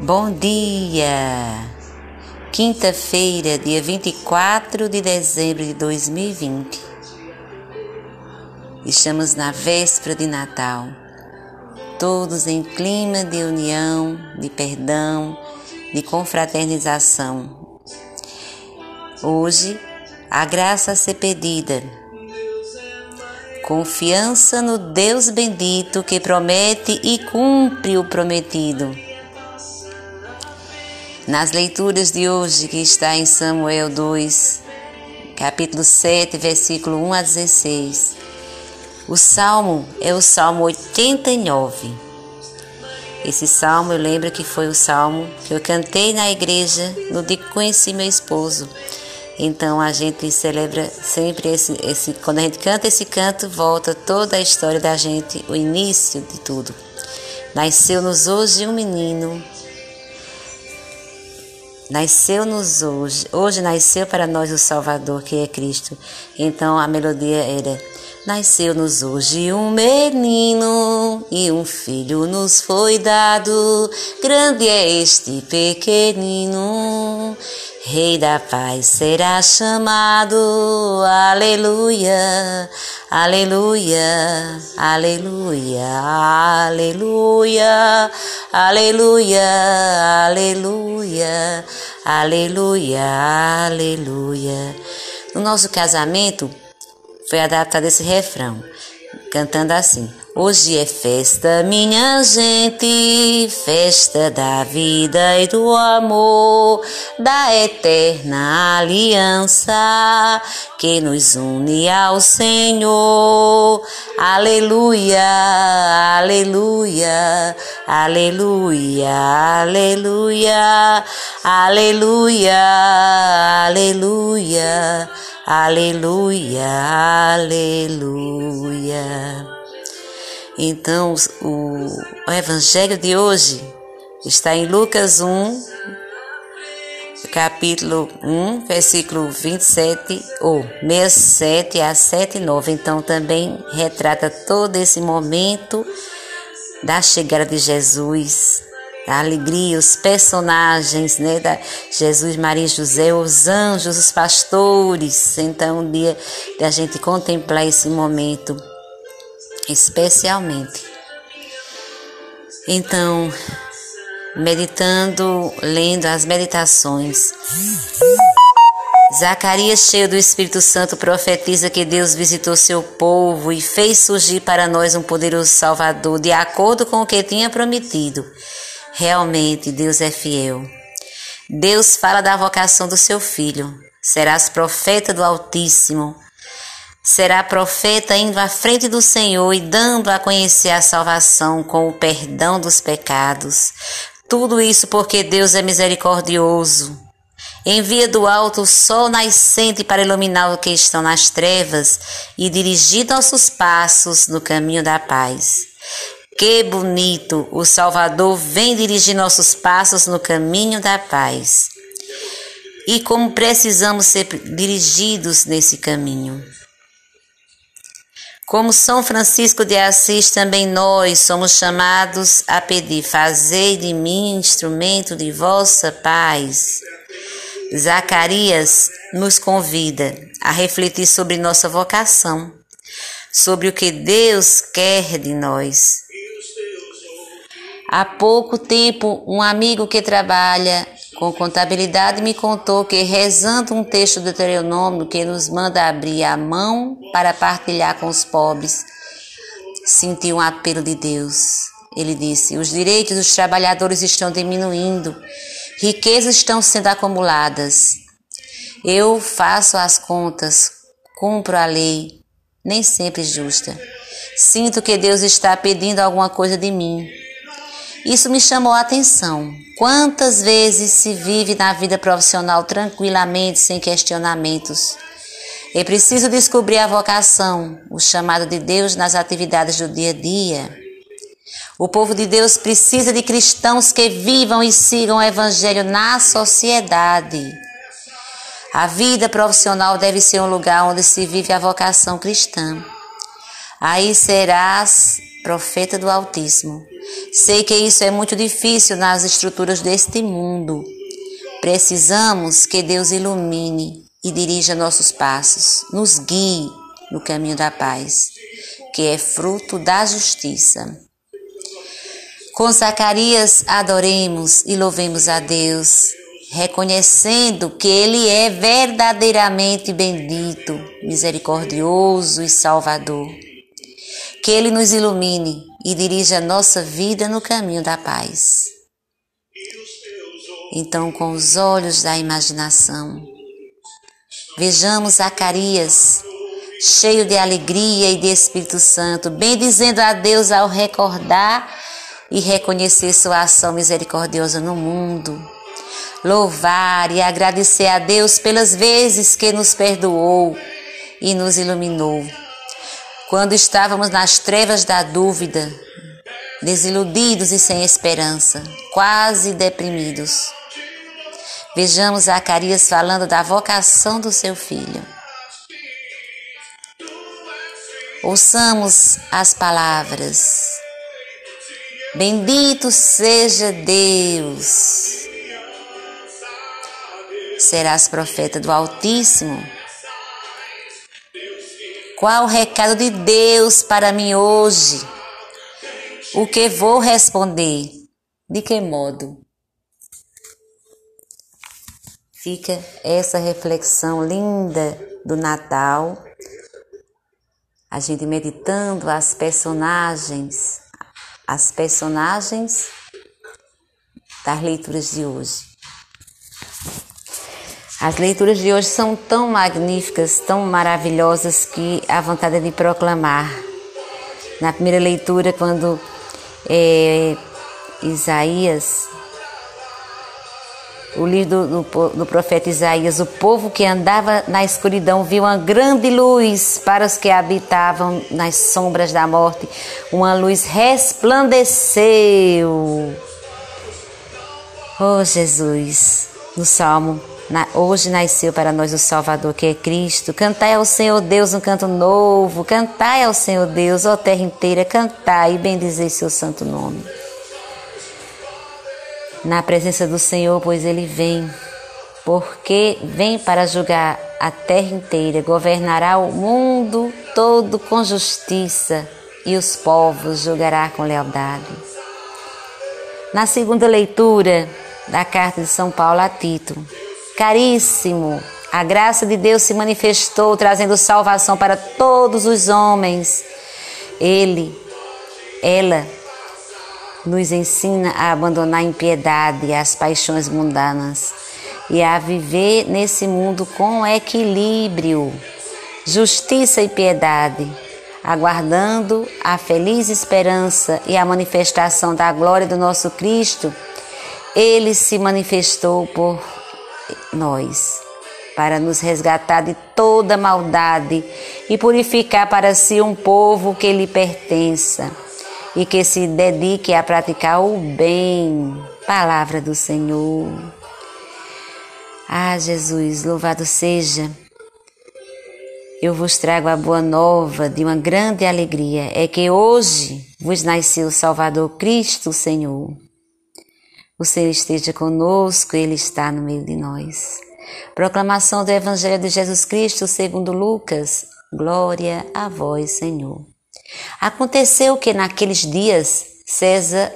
Bom dia! Quinta-feira, dia 24 de dezembro de 2020. Estamos na véspera de Natal, todos em clima de união, de perdão, de confraternização. Hoje, a graça a ser pedida. Confiança no Deus bendito que promete e cumpre o prometido nas leituras de hoje, que está em Samuel 2, capítulo 7, versículo 1 a 16. O salmo é o salmo 89. Esse salmo eu lembro que foi o salmo que eu cantei na igreja no dia que conheci meu esposo. Então a gente celebra sempre esse, esse, quando a gente canta esse canto, volta toda a história da gente, o início de tudo. Nasceu-nos hoje um menino, Nasceu-nos hoje, hoje nasceu para nós o Salvador, que é Cristo. Então a melodia era: Nasceu-nos hoje um menino e um filho nos foi dado. Grande é este pequenino, Rei da paz será chamado. Aleluia, aleluia, aleluia, aleluia, aleluia, aleluia, aleluia, aleluia. No nosso casamento foi adaptado esse refrão, cantando assim. Hoje é festa, minha gente, festa da vida e do amor, da eterna aliança que nos une ao Senhor. Aleluia, aleluia, aleluia, aleluia, aleluia, aleluia, aleluia, aleluia. Então, o, evangelho de hoje está em Lucas 1, capítulo 1, versículo 27 ou 67 a 79. Então, também retrata todo esse momento da chegada de Jesus, da alegria, os personagens, né, da Jesus, Maria e José, os anjos, os pastores. Então, um dia da gente contemplar esse momento especialmente. Então, meditando, lendo as meditações. Zacarias, cheio do Espírito Santo, profetiza que Deus visitou seu povo e fez surgir para nós um poderoso Salvador, de acordo com o que tinha prometido. Realmente, Deus é fiel. Deus fala da vocação do seu filho. Serás profeta do Altíssimo. Será profeta indo à frente do Senhor e dando a conhecer a salvação com o perdão dos pecados. Tudo isso porque Deus é misericordioso. Envia do alto o sol nascente para iluminar os que estão nas trevas e dirigir nossos passos no caminho da paz. Que bonito! O Salvador vem dirigir nossos passos no caminho da paz. E como precisamos ser dirigidos nesse caminho. Como São Francisco de Assis, também nós somos chamados a pedir: Fazei de mim instrumento de vossa paz. Zacarias nos convida a refletir sobre nossa vocação, sobre o que Deus quer de nós. Há pouco tempo, um amigo que trabalha com contabilidade me contou que, rezando um texto do Deuteronômio que nos manda abrir a mão para partilhar com os pobres, sentiu um apelo de Deus. Ele disse: Os direitos dos trabalhadores estão diminuindo, riquezas estão sendo acumuladas. Eu faço as contas, cumpro a lei, nem sempre justa. Sinto que Deus está pedindo alguma coisa de mim. Isso me chamou a atenção. Quantas vezes se vive na vida profissional tranquilamente, sem questionamentos? É preciso descobrir a vocação, o chamado de Deus nas atividades do dia a dia. O povo de Deus precisa de cristãos que vivam e sigam o Evangelho na sociedade. A vida profissional deve ser um lugar onde se vive a vocação cristã. Aí serás profeta do Altíssimo. Sei que isso é muito difícil nas estruturas deste mundo. Precisamos que Deus ilumine e dirija nossos passos, nos guie no caminho da paz, que é fruto da justiça. Com Zacarias adoremos e louvemos a Deus, reconhecendo que Ele é verdadeiramente bendito, misericordioso e salvador. Que Ele nos ilumine e dirija a nossa vida no caminho da paz. Então, com os olhos da imaginação, vejamos Zacarias cheio de alegria e de Espírito Santo, bendizendo a Deus ao recordar e reconhecer sua ação misericordiosa no mundo. Louvar e agradecer a Deus pelas vezes que nos perdoou e nos iluminou. Quando estávamos nas trevas da dúvida, desiludidos e sem esperança, quase deprimidos. Vejamos Zacarias falando da vocação do seu filho. Ouçamos as palavras Bendito seja Deus. Serás profeta do Altíssimo. Qual o recado de Deus para mim hoje? O que vou responder? De que modo? Fica essa reflexão linda do Natal, a gente meditando as personagens as personagens das leituras de hoje. As leituras de hoje são tão magníficas, tão maravilhosas que a vontade de proclamar. Na primeira leitura, quando é, Isaías o livro do, do, do, profeta Isaías, o povo que andava na escuridão viu uma grande luz para os que habitavam nas sombras da morte. Uma luz resplandeceu. Oh Jesus, no Salmo, na, hoje nasceu para nós o Salvador que é Cristo. Cantai ao Senhor Deus um canto novo. Cantai ao Senhor Deus, ó terra inteira, cantai e bendizei seu santo nome na presença do Senhor, pois ele vem, porque vem para julgar a terra inteira, governará o mundo todo com justiça e os povos julgará com lealdade. Na segunda leitura da carta de São Paulo a Tito, caríssimo, a graça de Deus se manifestou trazendo salvação para todos os homens. Ele, ela, nos ensina a abandonar a impiedade as paixões mundanas e a viver nesse mundo com equilíbrio, justiça e piedade, aguardando a feliz esperança e a manifestação da glória do nosso Cristo. Ele se manifestou por nós para nos resgatar de toda maldade e purificar para si um povo que lhe pertença e que se dedique a praticar o bem. Palavra do Senhor. Ah, Jesus, louvado seja. Eu vos trago a boa nova de uma grande alegria, é que hoje vos nasceu o Salvador Cristo, Senhor. O Senhor esteja conosco, Ele está no meio de nós. Proclamação do Evangelho de Jesus Cristo segundo Lucas. Glória a vós, Senhor. Aconteceu que naqueles dias César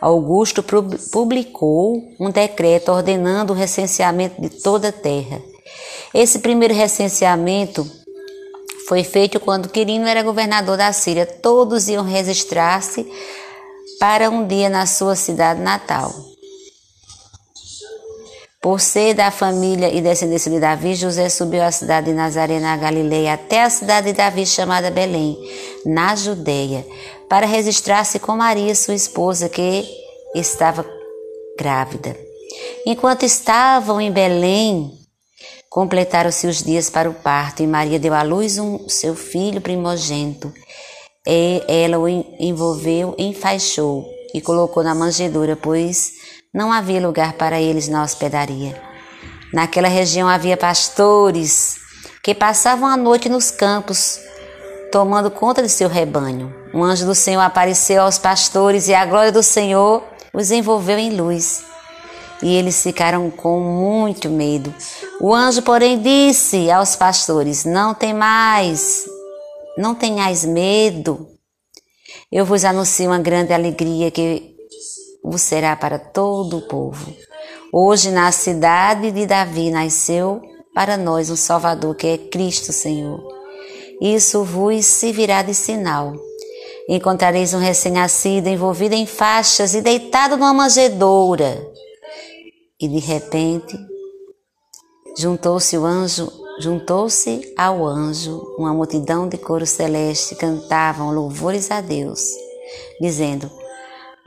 Augusto publicou um decreto ordenando o recenseamento de toda a terra. Esse primeiro recenseamento foi feito quando Quirino era governador da Síria. Todos iam registrar-se para um dia na sua cidade natal. Por ser da família e descendência de Davi, José subiu à cidade de Nazaré, na Galileia, até a cidade de Davi, chamada Belém, na Judéia, para registrar-se com Maria, sua esposa, que estava grávida. Enquanto estavam em Belém, completaram-se os dias para o parto, e Maria deu à luz um seu filho primogênito. E ela o envolveu, enfaixou e colocou na manjedoura, pois não havia lugar para eles na hospedaria. Naquela região havia pastores que passavam a noite nos campos, tomando conta de seu rebanho. Um anjo do Senhor apareceu aos pastores e a glória do Senhor os envolveu em luz. E eles ficaram com muito medo. O anjo, porém, disse aos pastores: Não tem mais, não tenhais medo. Eu vos anuncio uma grande alegria que vos será para todo o povo. Hoje, na cidade de Davi, nasceu para nós um Salvador, que é Cristo Senhor. Isso vos servirá de sinal. Encontrareis um recém-nascido envolvido em faixas e deitado numa manjedoura. E de repente, juntou-se o anjo, juntou-se ao anjo uma multidão de coro celeste cantavam louvores a Deus, dizendo: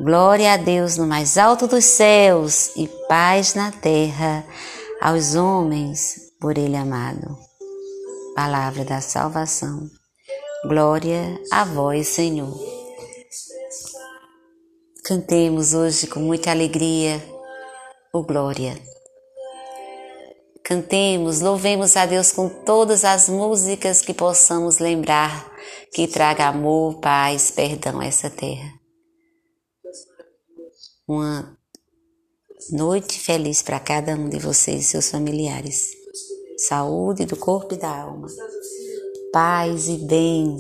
Glória a Deus no mais alto dos céus e paz na terra aos homens por ele amado. Palavra da salvação. Glória a vós, Senhor. Cantemos hoje com muita alegria o glória. Cantemos, louvemos a Deus com todas as músicas que possamos lembrar que traga amor, paz, perdão a essa terra. Uma noite feliz para cada um de vocês e seus familiares. Saúde do corpo e da alma. Paz e bem